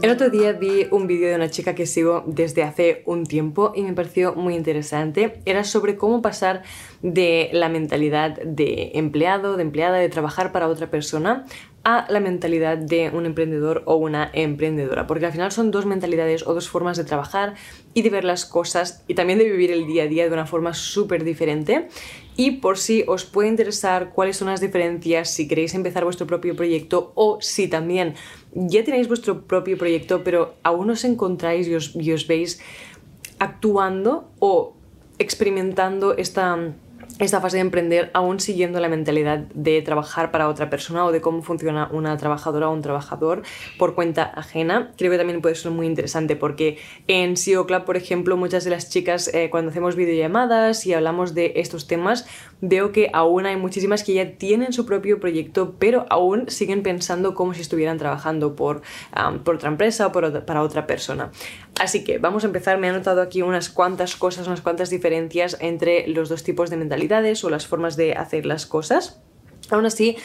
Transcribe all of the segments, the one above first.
El otro día vi un vídeo de una chica que sigo desde hace un tiempo y me pareció muy interesante. Era sobre cómo pasar de la mentalidad de empleado, de empleada, de trabajar para otra persona a la mentalidad de un emprendedor o una emprendedora, porque al final son dos mentalidades o dos formas de trabajar y de ver las cosas y también de vivir el día a día de una forma súper diferente. Y por si os puede interesar cuáles son las diferencias, si queréis empezar vuestro propio proyecto o si también ya tenéis vuestro propio proyecto, pero aún os encontráis y os, veis actuando o experimentando esta esta fase de emprender aún siguiendo la mentalidad de trabajar para otra persona o de cómo funciona una trabajadora o un trabajador por cuenta ajena. Creo que también puede ser muy interesante porque en SEO Club, por ejemplo, muchas de las chicas eh, cuando hacemos videollamadas y hablamos de estos temas, veo que aún hay muchísimas que ya tienen su propio proyecto, pero aún siguen pensando como si estuvieran trabajando por, por otra empresa o por, para otra persona. Así que vamos a empezar. Me he anotado aquí unas cuantas cosas, unas cuantas diferencias entre los dos tipos de o las formas de hacer las cosas. Aún así,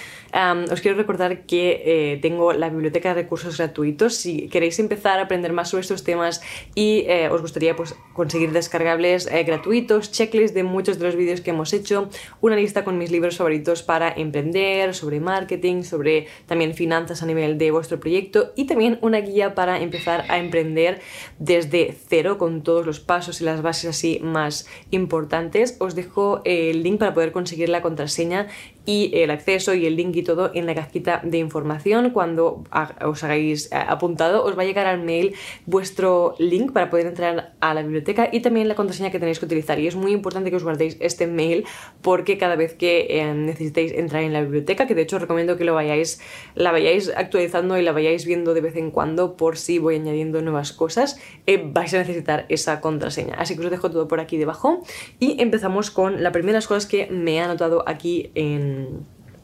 os quiero recordar que eh, tengo la biblioteca de recursos gratuitos. Si queréis empezar a aprender más sobre estos temas y eh, os gustaría pues, conseguir descargables eh, gratuitos, checklists de muchos de los vídeos que hemos hecho, una lista con mis libros favoritos para emprender, sobre marketing, sobre también finanzas a nivel de vuestro proyecto y también una guía para empezar a emprender desde cero con todos los pasos y las bases así más importantes. Os dejo el link para poder conseguir la contraseña y el acceso y el link y todo en la cajita de información. Cuando os hagáis eh, apuntado, os va a llegar al mail vuestro link para poder entrar a la biblioteca y también la contraseña que tenéis que utilizar. Y es muy importante que os guardéis este mail porque cada vez que eh, necesitéis entrar en la biblioteca, que de hecho os recomiendo que lo vayáis, la vayáis actualizando y la vayáis viendo de vez en cuando por si voy añadiendo nuevas cosas, eh, vais a necesitar esa contraseña. Así que os dejo todo por aquí debajo y empezamos con las primeras cosas que me he anotado aquí en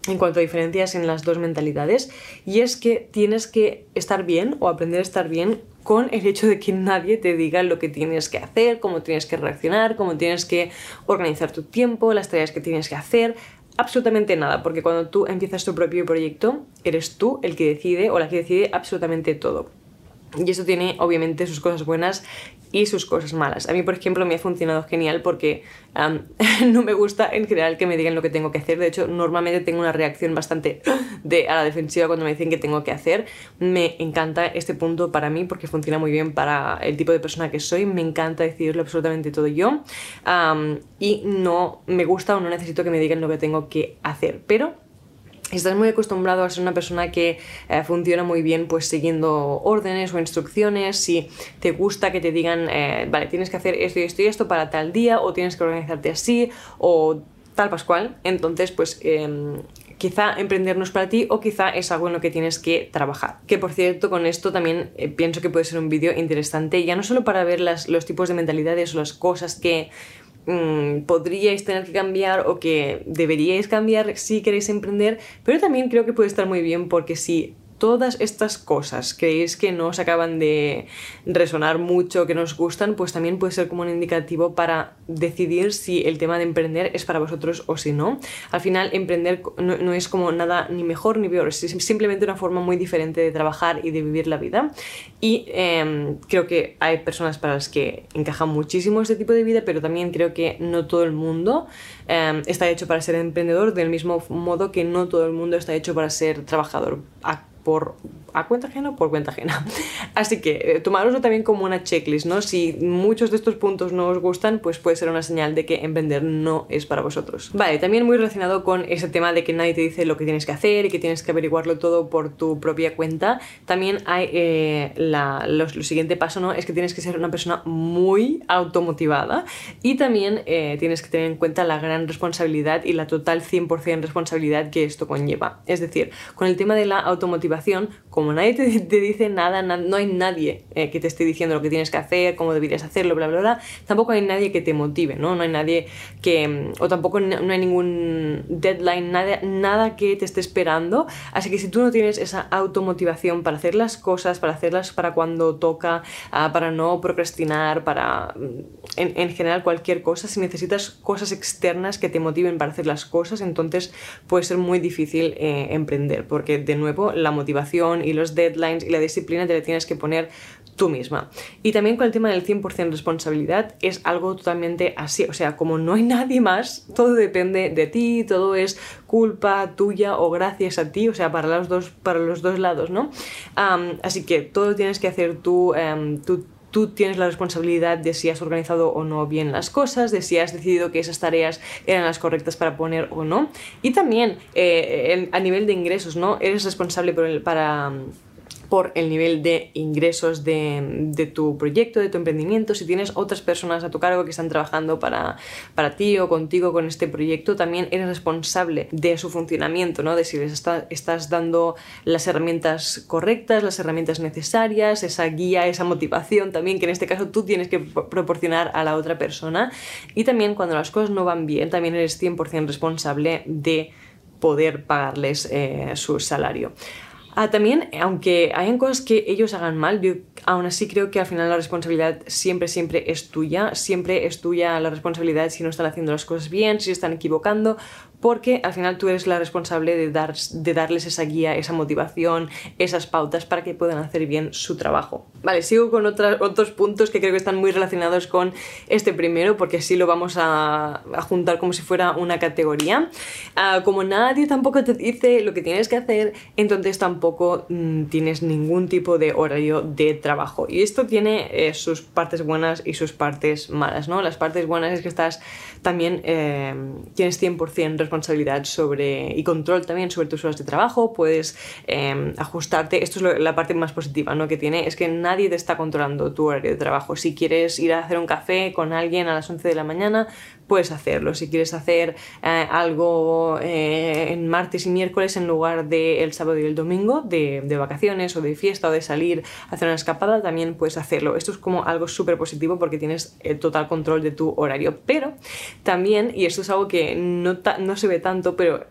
en cuanto a diferencias en las dos mentalidades y es que tienes que estar bien o aprender a estar bien con el hecho de que nadie te diga lo que tienes que hacer, cómo tienes que reaccionar, cómo tienes que organizar tu tiempo, las tareas que tienes que hacer, absolutamente nada, porque cuando tú empiezas tu propio proyecto, eres tú el que decide o la que decide absolutamente todo. Y eso tiene obviamente sus cosas buenas y sus cosas malas. A mí, por ejemplo, me ha funcionado genial porque no me gusta en general que me digan lo que tengo que hacer. De hecho, normalmente tengo una reacción bastante de, a la defensiva cuando me dicen que tengo que hacer. Me encanta este punto para mí porque funciona muy bien para el tipo de persona que soy. Me encanta decidirlo absolutamente todo yo. y no me gusta o no necesito que me digan lo que tengo que hacer. Pero estás muy acostumbrado a ser una persona que eh, funciona muy bien pues siguiendo órdenes o instrucciones, si te gusta que te digan, eh, vale, tienes que hacer esto y esto y esto para tal día o tienes que organizarte así o tal pascual, entonces pues em, quizá emprender no es para ti o quizá es algo en lo que tienes que trabajar. Que por cierto, con esto también eh, pienso que puede ser un vídeo interesante, ya no solo para ver las, los tipos de mentalidades o las cosas que Mm, podríais tener que cambiar o que deberíais cambiar si queréis emprender, pero también creo que puede estar muy bien porque si todas estas cosas creéis que no os acaban de resonar mucho, que nos gustan, pues también puede ser como un indicativo para decidir si el tema de emprender es para vosotros o si no. Al final, emprender no, es como nada ni mejor ni peor, es simplemente una forma muy diferente de trabajar y de vivir la vida. Y em, creo que hay personas para las que encaja muchísimo este tipo de vida, pero también creo que no todo el mundo em, está hecho para ser emprendedor, del mismo modo que no todo el mundo está hecho para ser trabajador por a cuenta ajena o por cuenta ajena. Así que eh, también como una checklist, ¿no? Si muchos de estos puntos no os gustan, pues puede ser una señal de que emprender no es para vosotros. Vale, también muy relacionado con ese tema de que nadie te dice lo que tienes que hacer y que tienes que averiguarlo todo por tu propia cuenta, también hay eh, la, lo, siguiente paso, ¿no? Es que tienes que ser una persona muy automotivada y también eh, tienes que tener en cuenta la gran responsabilidad y la total 100% responsabilidad que esto conlleva. Es decir, con el tema de la automotivación, como nadie te, dice nada, no hay nadie eh, que te esté diciendo lo que tienes que hacer, cómo deberías hacerlo, bla, bla, bla, tampoco hay nadie que te motive, ¿no? No hay nadie que, o tampoco no hay ningún deadline, nada, nada que te esté esperando, así que si tú no tienes esa automotivación para hacer las cosas, para hacerlas para cuando toca, ah, para no procrastinar, para en, en general cualquier cosa, si necesitas cosas externas que te motiven para hacer las cosas, entonces puede ser muy difícil eh, emprender, porque de nuevo la motivación los deadlines y la disciplina te la tienes que poner tú misma. Y también con el tema del 100% responsabilidad es algo totalmente así, o sea, como no hay nadie más, todo depende de ti, todo es culpa tuya o gracias a ti, o sea, para los dos, para los dos lados, ¿no? así que todo tienes que hacer tú, em, tú tú tienes la responsabilidad de si has organizado o no bien las cosas, de si has decidido que esas tareas eran las correctas para poner o no. Y también eh, a nivel de ingresos, ¿no? Eres responsable para por el nivel de ingresos de, tu proyecto, de tu emprendimiento. Si tienes otras personas a tu cargo que están trabajando para, para ti o contigo con este proyecto, también eres responsable de su funcionamiento, ¿no? de si les estás dando las herramientas correctas, las herramientas necesarias, esa guía, esa motivación también, que en este caso tú tienes que proporcionar a la otra persona. Y también cuando las cosas no van bien, también eres 100% responsable de poder pagarles eh, su salario. Ah, también, aunque hayan cosas que ellos hagan mal, yo aún así creo que al final la responsabilidad siempre, siempre es tuya. Siempre es tuya la responsabilidad si no están haciendo las cosas bien, si están equivocando porque al final tú eres la responsable de, dar, de darles esa guía, esa motivación, esas pautas para que puedan hacer bien su trabajo. Vale, sigo con otros puntos que creo que están muy relacionados con este primero, porque así lo vamos a, juntar como si fuera una categoría. Ah, como nadie tampoco te dice lo que tienes que hacer, entonces tampoco mm, tienes ningún tipo de horario de trabajo. Y esto tiene eh, sus partes buenas y sus partes malas, ¿no? Las partes buenas es que estás también, eh, tienes 100% responsabilidad sobre, y control también sobre tus horas de trabajo, puedes em, ajustarte. Esto es la parte más positiva ¿no? que tiene, es que nadie te está controlando tu horario de trabajo. Si quieres ir a hacer un café con alguien a las 11 de la mañana, puedes hacerlo. Si quieres hacer eh, algo eh, en martes y miércoles en lugar del el sábado y el domingo, de, de, vacaciones o de fiesta o de salir a hacer una escapada, también puedes hacerlo. Esto es como algo súper positivo porque tienes el total control de tu horario. Pero también, y esto es algo que no, no se ve tanto, pero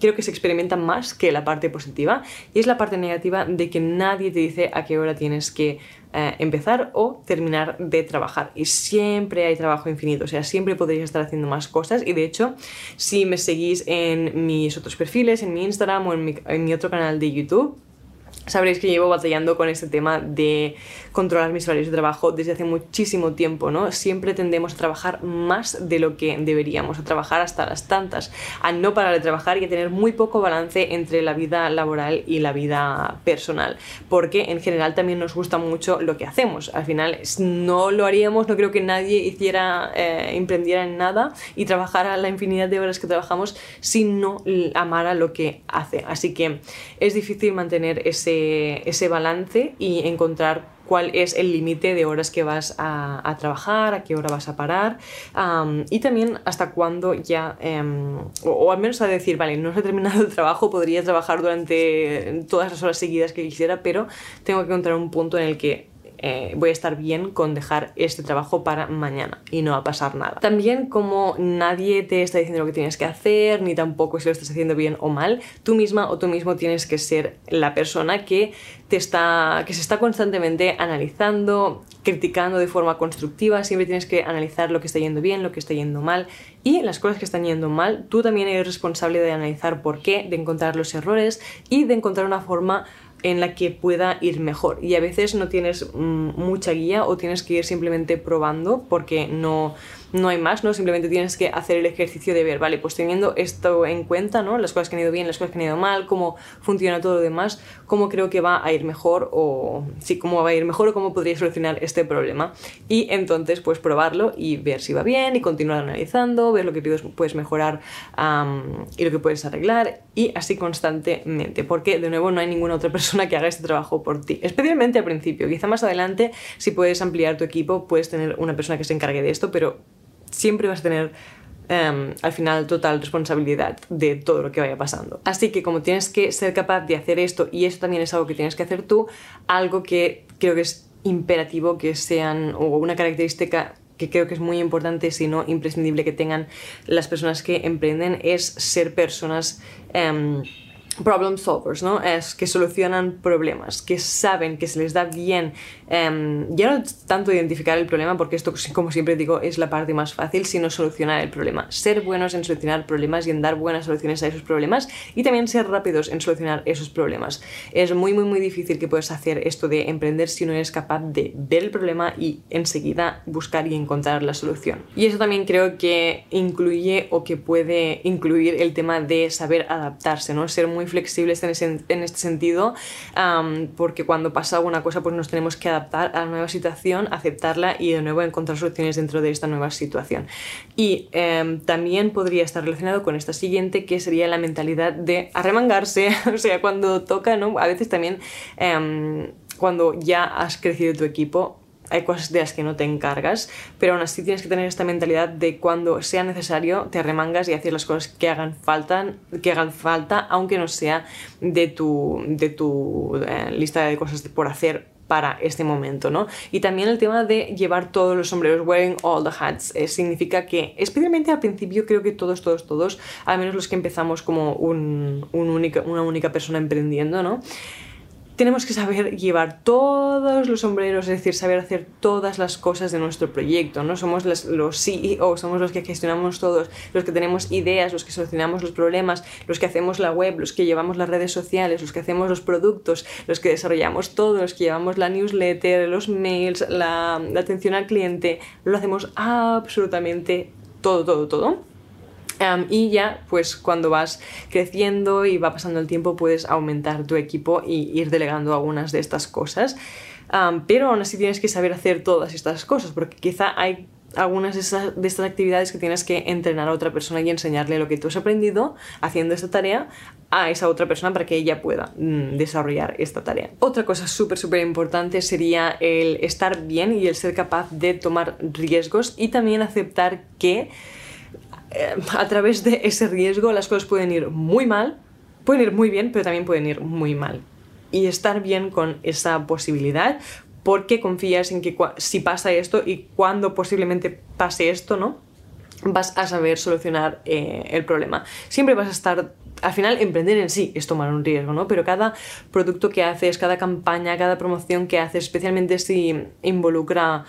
creo que se experimenta más que la parte positiva y es la parte negativa de que nadie te dice a qué hora tienes que eh, empezar o terminar de trabajar. Y siempre hay trabajo infinito, o sea, siempre podréis estar haciendo más cosas y de hecho si me seguís en mis otros perfiles, en mi Instagram o en mi otro canal de YouTube, sabréis que llevo batallando con este tema de controlar mis horarios de trabajo desde hace muchísimo tiempo, ¿no? Siempre tendemos a trabajar más de lo que deberíamos, a trabajar hasta las tantas, a no parar de trabajar y a tener muy poco balance entre la vida laboral y la vida personal, porque en general también nos gusta mucho lo que hacemos. Al final no lo haríamos, no creo que nadie hiciera, eh, emprendiera en nada y trabajara la infinidad de horas que trabajamos si no amara lo que hace. Así que es difícil mantener ese ese, balance y encontrar cuál es el límite de horas que vas a, trabajar, a qué hora vas a parar y también hasta cuándo ya, em, o, al menos a decir, vale, no se ha terminado el trabajo, podría trabajar durante todas las horas seguidas que quisiera, pero tengo que encontrar un punto en el que eh, voy a estar bien con dejar este trabajo para mañana y no va a pasar nada. También como nadie te está diciendo lo que tienes que hacer, ni tampoco si lo estás haciendo bien o mal, tú misma o tú mismo tienes que ser la persona que, te está, que se está constantemente analizando, criticando de forma constructiva, siempre tienes que analizar lo que está yendo bien, lo que está yendo mal y las cosas que están yendo mal, tú también eres responsable de analizar por qué, de encontrar los errores y de encontrar una forma en la que pueda ir mejor. Y a veces no tienes mm, mucha guía o tienes que ir simplemente probando porque no, no hay más, ¿no? Simplemente tienes que hacer el ejercicio de ver, vale, pues teniendo esto en cuenta, ¿no? Las cosas que han ido bien, las cosas que han ido mal, cómo funciona todo lo demás, cómo creo que va a ir mejor o sí, cómo va a ir mejor o cómo podría solucionar este problema. Y entonces, pues probarlo y ver si va bien y continuar analizando, ver lo que puedes mejorar y lo que puedes arreglar y así constantemente, porque de nuevo no hay ninguna otra persona que haga este trabajo por ti, especialmente al principio. Quizá más adelante, si puedes ampliar tu equipo, puedes tener una persona que se encargue de esto, pero siempre vas a tener em, al final total responsabilidad de todo lo que vaya pasando. Así que como tienes que ser capaz de hacer esto y eso también es algo que tienes que hacer tú, algo que creo que es imperativo que sean o una característica que creo que es muy importante, si no imprescindible que tengan las personas que emprenden, es ser personas... Em, problem solvers, ¿no? Es que solucionan problemas, que saben que se les da bien, em, ya no tanto identificar el problema, porque esto, como siempre digo, es la parte más fácil, sino solucionar el problema. Ser buenos en solucionar problemas y en dar buenas soluciones a esos problemas y también ser rápidos en solucionar esos problemas. Es muy, muy, muy difícil que puedas hacer esto de emprender si no eres capaz de ver el problema y enseguida buscar y encontrar la solución. Y eso también creo que incluye o que puede incluir el tema de saber adaptarse, ¿no? Ser muy flexibles en, en este sentido, porque cuando pasa alguna cosa pues nos tenemos que adaptar a la nueva situación, aceptarla y de nuevo encontrar soluciones dentro de esta nueva situación. Y em, también podría estar relacionado con esta siguiente, que sería la mentalidad de arremangarse, o sea, cuando toca, ¿no? A veces también... Em, cuando ya has crecido tu equipo, hay cosas de las que no te encargas, pero aún así tienes que tener esta mentalidad de cuando sea necesario te arremangas y haces las cosas que hagan falta, que hagan falta aunque no sea de tu, de tu eh, lista de cosas por hacer para este momento, ¿no? Y también el tema de llevar todos los sombreros, wearing all the hats, eh, significa que, especialmente al principio, creo que todos, todos, todos, al menos los que empezamos como un, una única persona emprendiendo, ¿no? Tenemos que saber llevar todos los sombreros, es decir, saber hacer todas las cosas de nuestro proyecto, ¿no? Somos los CEO, somos los que gestionamos todos, los que tenemos ideas, los que solucionamos los problemas, los que hacemos la web, los que llevamos las redes sociales, los que hacemos los productos, los que desarrollamos todo, los que llevamos la newsletter, los mails, la atención al cliente, lo hacemos absolutamente todo, todo, todo y ya, pues cuando vas creciendo y va pasando el tiempo, puedes aumentar tu equipo y ir delegando algunas de estas cosas. pero aún así tienes que saber hacer todas estas cosas, porque quizá hay algunas de, de, estas actividades que tienes que entrenar a otra persona y enseñarle lo que tú has aprendido haciendo esta tarea a esa otra persona para que ella pueda mm, desarrollar esta tarea. Otra cosa súper, súper importante sería el estar bien y el ser capaz de tomar riesgos y también aceptar que eh, a través de ese riesgo las cosas pueden ir muy mal, pueden ir muy bien, pero también pueden ir muy mal. Y estar bien con esa posibilidad porque confías en que si pasa esto y cuando posiblemente pase esto, ¿no? Vas a saber solucionar eh, el problema. Siempre vas a estar al final emprender en sí es tomar un riesgo, ¿no? Pero cada producto que haces, cada campaña, cada promoción que haces, especialmente si involucra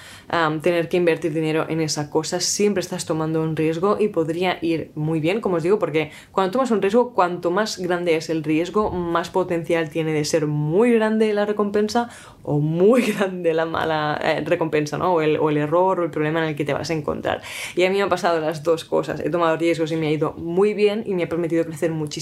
tener que invertir dinero en esa cosa, siempre estás tomando un riesgo y podría ir muy bien, como os digo, porque cuando tomas un riesgo, cuanto más grande es el riesgo, más potencial tiene de ser muy grande la recompensa o muy grande la mala eh, recompensa, ¿no? O el, o el error o el problema en el que te vas a encontrar. Y a mí me han pasado las dos cosas. He tomado riesgos y me ha ido muy bien y me ha permitido crecer muchísimo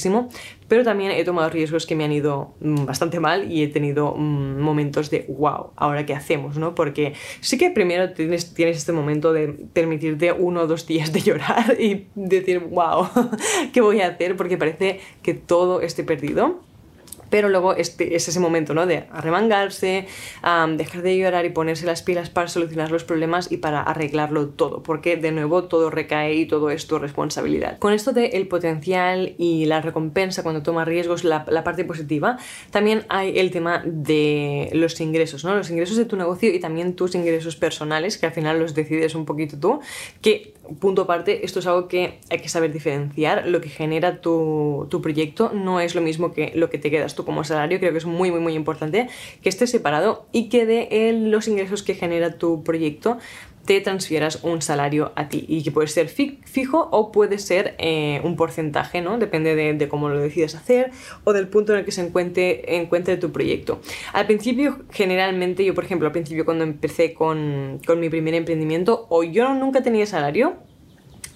pero también he tomado riesgos que me han ido mm, bastante mal y he tenido mm, momentos de wow, ahora qué hacemos, ¿no? Porque sí que primero tienes, tienes este momento de permitirte uno o dos días de llorar y decir wow, ¿qué voy a hacer? Porque parece que todo esté perdido pero luego este, es ese momento ¿no? de arremangarse, dejar de llorar y ponerse las pilas para solucionar los problemas y para arreglarlo todo, porque de nuevo todo recae y todo es tu responsabilidad. Con esto de el potencial y la recompensa cuando tomas riesgos, la, la, parte positiva, también hay el tema de los ingresos, ¿no? los ingresos de tu negocio y también tus ingresos personales, que al final los decides un poquito tú, que punto aparte, esto es algo que hay que saber diferenciar, lo que genera tu, tu proyecto no es lo mismo que lo que te quedas como salario, creo que es muy, muy, muy importante que esté separado y que de los ingresos que genera tu proyecto te transfieras un salario a ti y que puede ser fijo o puede ser eh, un porcentaje, ¿no? Depende de, cómo lo decides hacer o del punto en el que se encuentre, encuentre tu proyecto. Al principio, generalmente, yo por ejemplo, al principio cuando empecé con, con mi primer emprendimiento, o yo nunca tenía salario,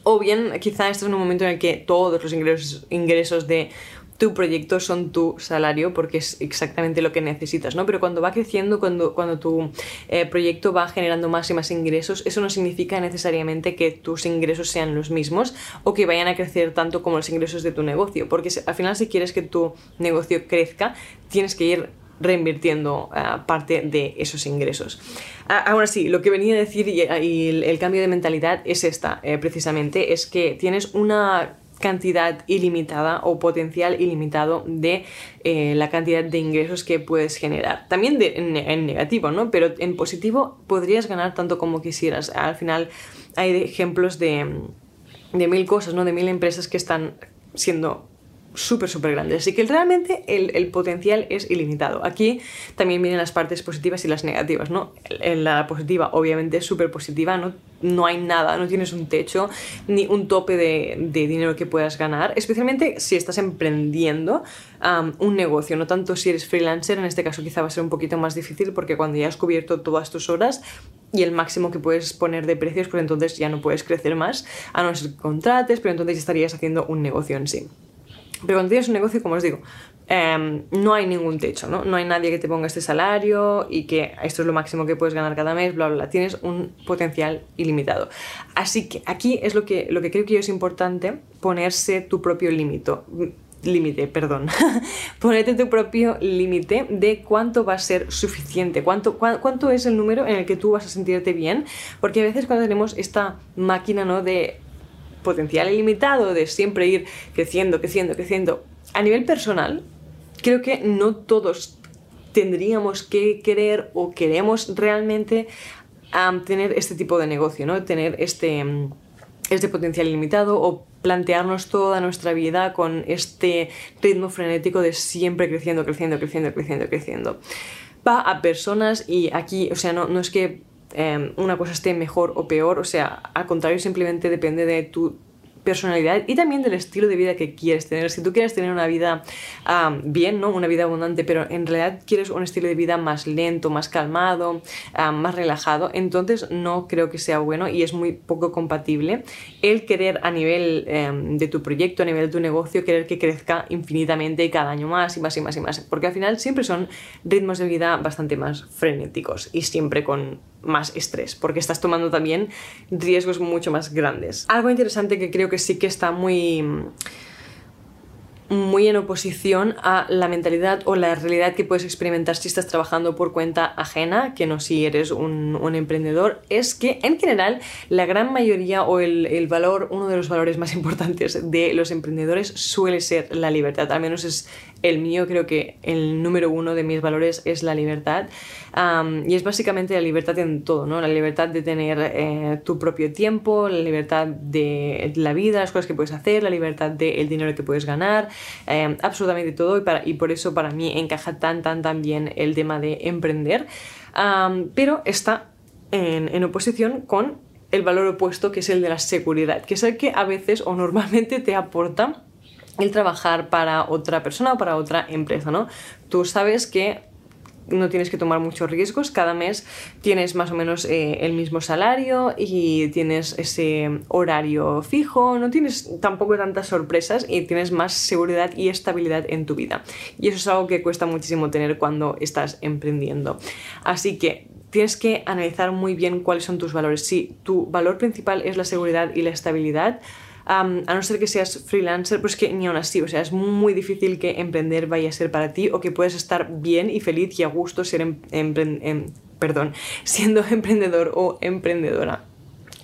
o bien quizá este es un momento en el que todos los ingresos, ingresos de tu proyecto son tu salario porque es exactamente lo que necesitas, ¿no? Pero cuando va creciendo, cuando, cuando tu eh, proyecto va generando más y más ingresos, eso no significa necesariamente que tus ingresos sean los mismos o que vayan a crecer tanto como los ingresos de tu negocio, porque al final si quieres que tu negocio crezca, tienes que ir reinvirtiendo ah, parte de esos ingresos. Ah, ahora sí, lo que venía a decir y, el, cambio de mentalidad es esta, eh, precisamente, es que tienes una cantidad ilimitada o potencial ilimitado de eh, la cantidad de ingresos que puedes generar. También en, negativo, ¿no? Pero en positivo podrías ganar tanto como quisieras. Al final hay ejemplos de, de mil cosas, ¿no? De mil empresas que están siendo súper, súper grandes. Así que realmente el, potencial es ilimitado. Aquí también vienen las partes positivas y las negativas, ¿no? La positiva, obviamente, es súper positiva, ¿no? no hay nada, no tienes un techo ni un tope de, dinero que puedas ganar, especialmente si estás emprendiendo un negocio, no tanto si eres freelancer, en este caso quizá va a ser un poquito más difícil porque cuando ya has cubierto todas tus horas y el máximo que puedes poner de precios, pues entonces ya no puedes crecer más, a no ser que contrates, pero entonces estarías haciendo un negocio en sí. Pero cuando tienes un negocio, como os digo, em, no hay ningún techo, ¿no? No hay nadie que te ponga este salario y que esto es lo máximo que puedes ganar cada mes, bla, bla, bla. Tienes un potencial ilimitado. Así que aquí es lo que, lo que creo que es importante, ponerse tu propio límite. Límite, perdón. Ponerte tu propio límite de cuánto va a ser suficiente, cuánto, cuánto es el número en el que tú vas a sentirte bien, porque a veces cuando tenemos esta máquina ¿no? de potencial ilimitado de siempre ir creciendo, creciendo, creciendo. A nivel personal, creo que no todos tendríamos que querer o queremos realmente tener este tipo de negocio, ¿no? Tener este, este potencial ilimitado o plantearnos toda nuestra vida con este ritmo frenético de siempre creciendo, creciendo, creciendo, creciendo, creciendo. Va a personas y aquí, o sea, no, no es que Em, una cosa esté mejor o peor, o sea, al contrario, simplemente depende de tu personalidad y también del estilo de vida que quieres tener. Si tú quieres tener una vida bien, ¿no? Una vida abundante, pero en realidad quieres un estilo de vida más lento, más calmado, más relajado, entonces no creo que sea bueno y es muy poco compatible el querer a nivel em, de tu proyecto, a nivel de tu negocio, querer que crezca infinitamente cada año más y más y más y más, porque al final siempre son ritmos de vida bastante más frenéticos y siempre con más estrés, porque estás tomando también riesgos mucho más grandes. Algo interesante que creo que sí que está muy muy en oposición a la mentalidad o la realidad que puedes experimentar si estás trabajando por cuenta ajena, que no si eres un, emprendedor, es que en general la gran mayoría o el, el, valor, uno de los valores más importantes de los emprendedores suele ser la libertad, al menos es el mío, creo que el número uno de mis valores es la libertad. Y es básicamente la libertad en todo, ¿no? La libertad de tener eh, tu propio tiempo, la libertad de la vida, las cosas que puedes hacer, la libertad del dinero que puedes ganar, eh, absolutamente todo. Y por eso para mí encaja tan, tan, tan bien el tema de emprender, pero está en, en oposición con el valor opuesto que es el de la seguridad, que es el que a veces o normalmente te aporta el trabajar para otra persona o para otra empresa, ¿no? Tú sabes que no tienes que tomar muchos riesgos, cada mes tienes más o menos eh, el mismo salario y tienes ese horario fijo, no tienes tampoco tantas sorpresas y tienes más seguridad y estabilidad en tu vida. Y eso es algo que cuesta muchísimo tener cuando estás emprendiendo. Así que tienes que analizar muy bien cuáles son tus valores. Si tu valor principal es la seguridad y la estabilidad, a no ser que seas freelancer, pues que ni aún así, o sea, es muy difícil que emprender vaya a ser para ti o que puedes estar bien y feliz y a gusto ser em, em, siendo emprendedor o emprendedora.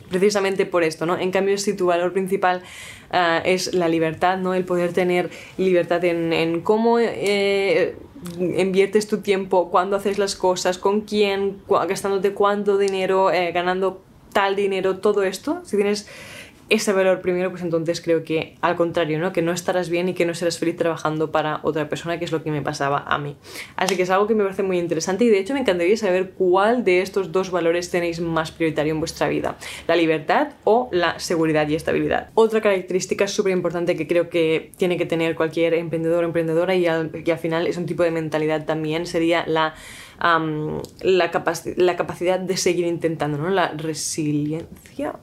Precisamente por esto, ¿no? En cambio, si tu valor principal ah, es la libertad, ¿no? El poder tener libertad en, cómo eh, inviertes tu tiempo, cuándo haces las cosas, con quién, gastándote cuánto dinero, eh, ganando tal dinero, todo esto, si tienes ese valor primero, pues entonces creo que al contrario, ¿no? Que no estarás bien y que no serás feliz trabajando para otra persona, que es lo que me pasaba a mí. Así que es algo que me parece muy interesante y de hecho me encantaría saber cuál de estos dos valores tenéis más prioritario en vuestra vida, la libertad o la seguridad y estabilidad. Otra característica súper importante que creo que tiene que tener cualquier emprendedor o emprendedora y al, al final es un tipo de mentalidad también sería la la, la, capacidad de seguir intentando, ¿no? La resiliencia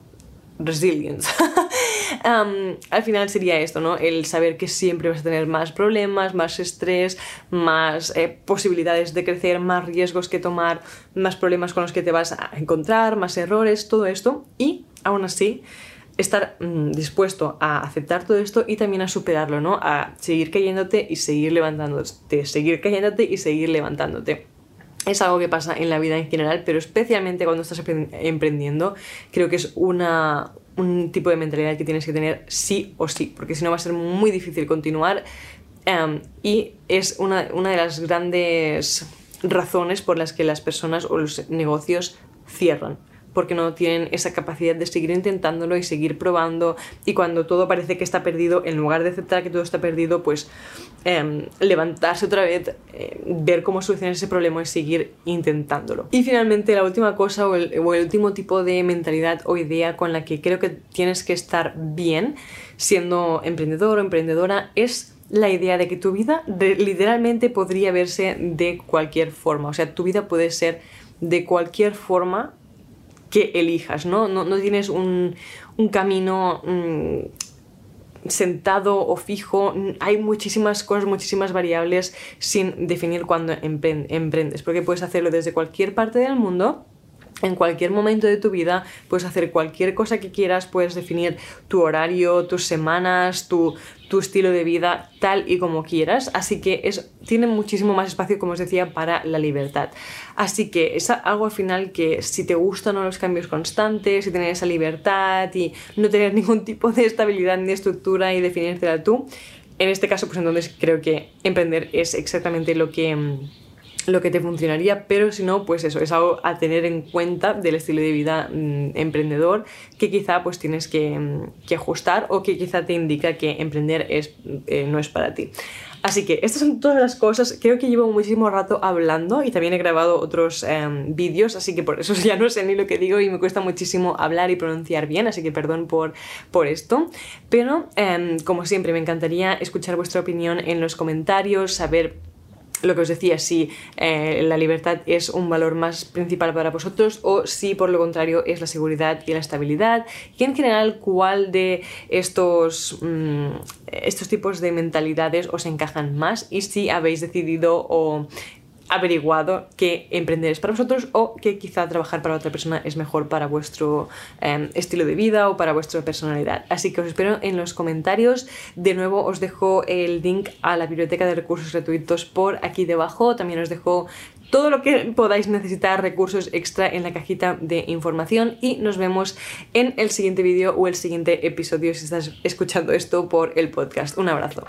resilience. al final sería esto, ¿no? El saber que siempre vas a tener más problemas, más estrés, más eh, posibilidades de crecer, más riesgos que tomar, más problemas con los que te vas a encontrar, más errores, todo esto. Y aún así, estar mm, dispuesto a aceptar todo esto y también a superarlo, ¿no? A seguir cayéndote y seguir levantándote, seguir cayéndote y seguir levantándote. Es algo que pasa en la vida en general, pero especialmente cuando estás emprendiendo, creo que es una, un tipo de mentalidad que tienes que tener sí o sí, porque si no va a ser muy difícil continuar em, y es una, una de las grandes razones por las que las personas o los negocios cierran porque no tienen esa capacidad de seguir intentándolo y seguir probando y cuando todo parece que está perdido, en lugar de aceptar que todo está perdido, pues em, levantarse otra vez, eh, ver cómo solucionar ese problema y seguir intentándolo. Y finalmente la última cosa o el, último tipo de mentalidad o idea con la que creo que tienes que estar bien siendo emprendedor o emprendedora es la idea de que tu vida literalmente podría verse de cualquier forma. O sea, tu vida puede ser de cualquier forma que elijas, ¿no? No, tienes un, camino mm, sentado o fijo, hay muchísimas cosas, muchísimas variables sin definir cuando emprendes, porque puedes hacerlo desde cualquier parte del mundo en cualquier momento de tu vida puedes hacer cualquier cosa que quieras, puedes definir tu horario, tus semanas, tu, tu estilo de vida tal y como quieras, así que es, tiene muchísimo más espacio, como os decía, para la libertad. Así que es algo al final que si te gustan los cambios constantes, si tener esa libertad y no tener ningún tipo de estabilidad ni estructura y definírtela tú, en este caso pues entonces creo que emprender es exactamente lo que mm, lo que te funcionaría, pero si no, pues eso, es algo a tener en cuenta del estilo de vida mm, emprendedor que quizá pues tienes mm, que, ajustar o que quizá te indica que emprender es, eh, no es para ti. Así que estas son todas las cosas. Creo que llevo muchísimo rato hablando y también he grabado otros em, vídeos, así que por eso ya no sé ni lo que digo y me cuesta muchísimo hablar y pronunciar bien, así que perdón por, por esto. Pero, em, como siempre, me encantaría escuchar vuestra opinión en los comentarios, saber lo que os decía, si eh, la libertad es un valor más principal para vosotros o si por lo contrario es la seguridad y la estabilidad. Y en general cuál de estos, mm, estos tipos de mentalidades os encajan más y si habéis decidido o averiguado que emprender es para vosotros o que quizá trabajar para otra persona es mejor para vuestro em, estilo de vida o para vuestra personalidad. Así que os espero en los comentarios. De nuevo os dejo el link a la biblioteca de recursos gratuitos por aquí debajo. También os dejo todo lo que podáis necesitar, recursos extra en la cajita de información y nos vemos en el siguiente vídeo o el siguiente episodio si estás escuchando esto por el podcast. Un abrazo.